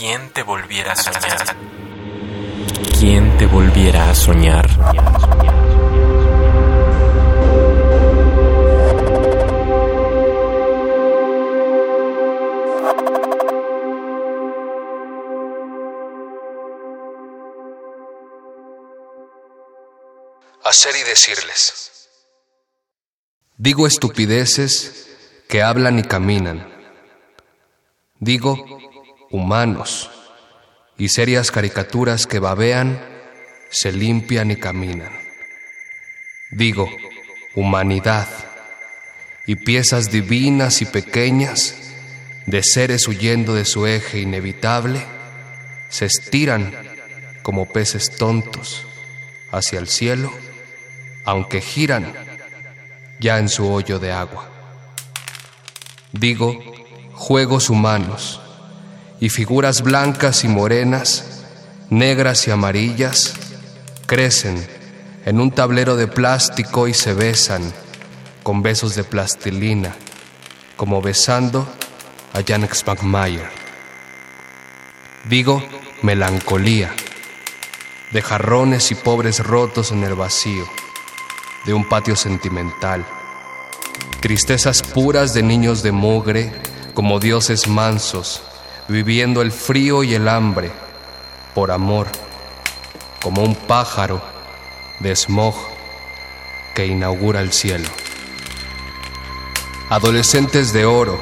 ¿Quién te volviera a soñar? ¿Quién te volviera a soñar? Hacer y decirles. Digo estupideces que hablan y caminan. Digo humanos y serias caricaturas que babean, se limpian y caminan. Digo humanidad y piezas divinas y pequeñas de seres huyendo de su eje inevitable, se estiran como peces tontos hacia el cielo, aunque giran ya en su hoyo de agua. Digo juegos humanos y figuras blancas y morenas, negras y amarillas, crecen en un tablero de plástico y se besan con besos de plastilina, como besando a Janek Spagmayer. Digo melancolía, de jarrones y pobres rotos en el vacío, de un patio sentimental, tristezas puras de niños de mugre como dioses mansos, viviendo el frío y el hambre por amor, como un pájaro de smog que inaugura el cielo. Adolescentes de oro,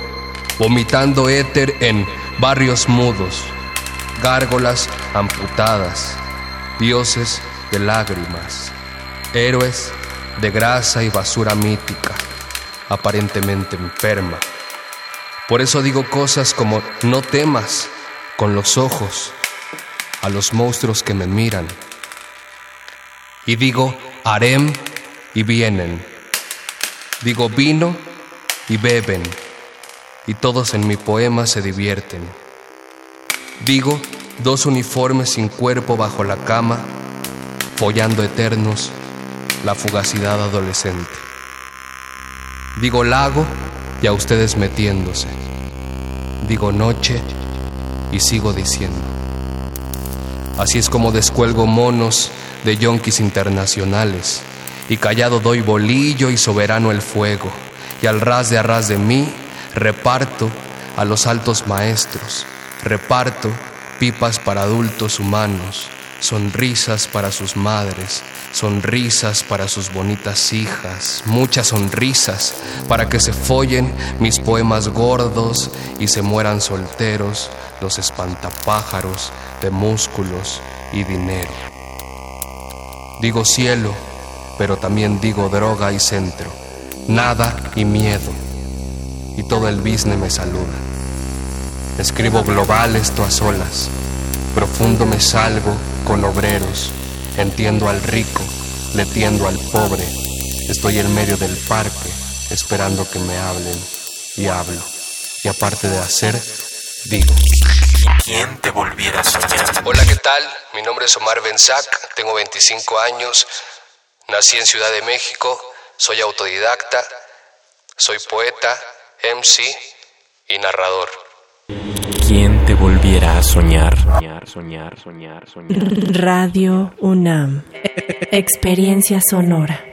vomitando éter en barrios mudos, gárgolas amputadas, dioses de lágrimas, héroes de grasa y basura mítica, aparentemente enferma por eso digo cosas como no temas con los ojos a los monstruos que me miran. Y digo harem y vienen. Digo vino y beben. Y todos en mi poema se divierten. Digo dos uniformes sin cuerpo bajo la cama, follando eternos la fugacidad adolescente. Digo lago y a ustedes metiéndose. Digo noche y sigo diciendo. Así es como descuelgo monos de yonquis internacionales y callado doy bolillo y soberano el fuego y al ras de arras de mí reparto a los altos maestros, reparto pipas para adultos humanos, sonrisas para sus madres, sonrisas para sus bonitas hijas, muchas sonrisas para que se follen mis poemas gordos y se mueran solteros los espantapájaros de músculos y dinero. Digo cielo, pero también digo droga y centro, nada y miedo, y todo el business me saluda. Escribo global esto a solas, profundo me salgo con obreros Entiendo al rico, le tiendo al pobre. Estoy en medio del parque, esperando que me hablen y hablo. Y aparte de hacer, digo. ¿Quién te volviera a soñar? Hola, ¿qué tal? Mi nombre es Omar Benzac, tengo 25 años, nací en Ciudad de México, soy autodidacta, soy poeta, MC y narrador. ¿Quién te volviera a soñar? Soñar, soñar, soñar, soñar. Radio UNAM. Experiencia sonora.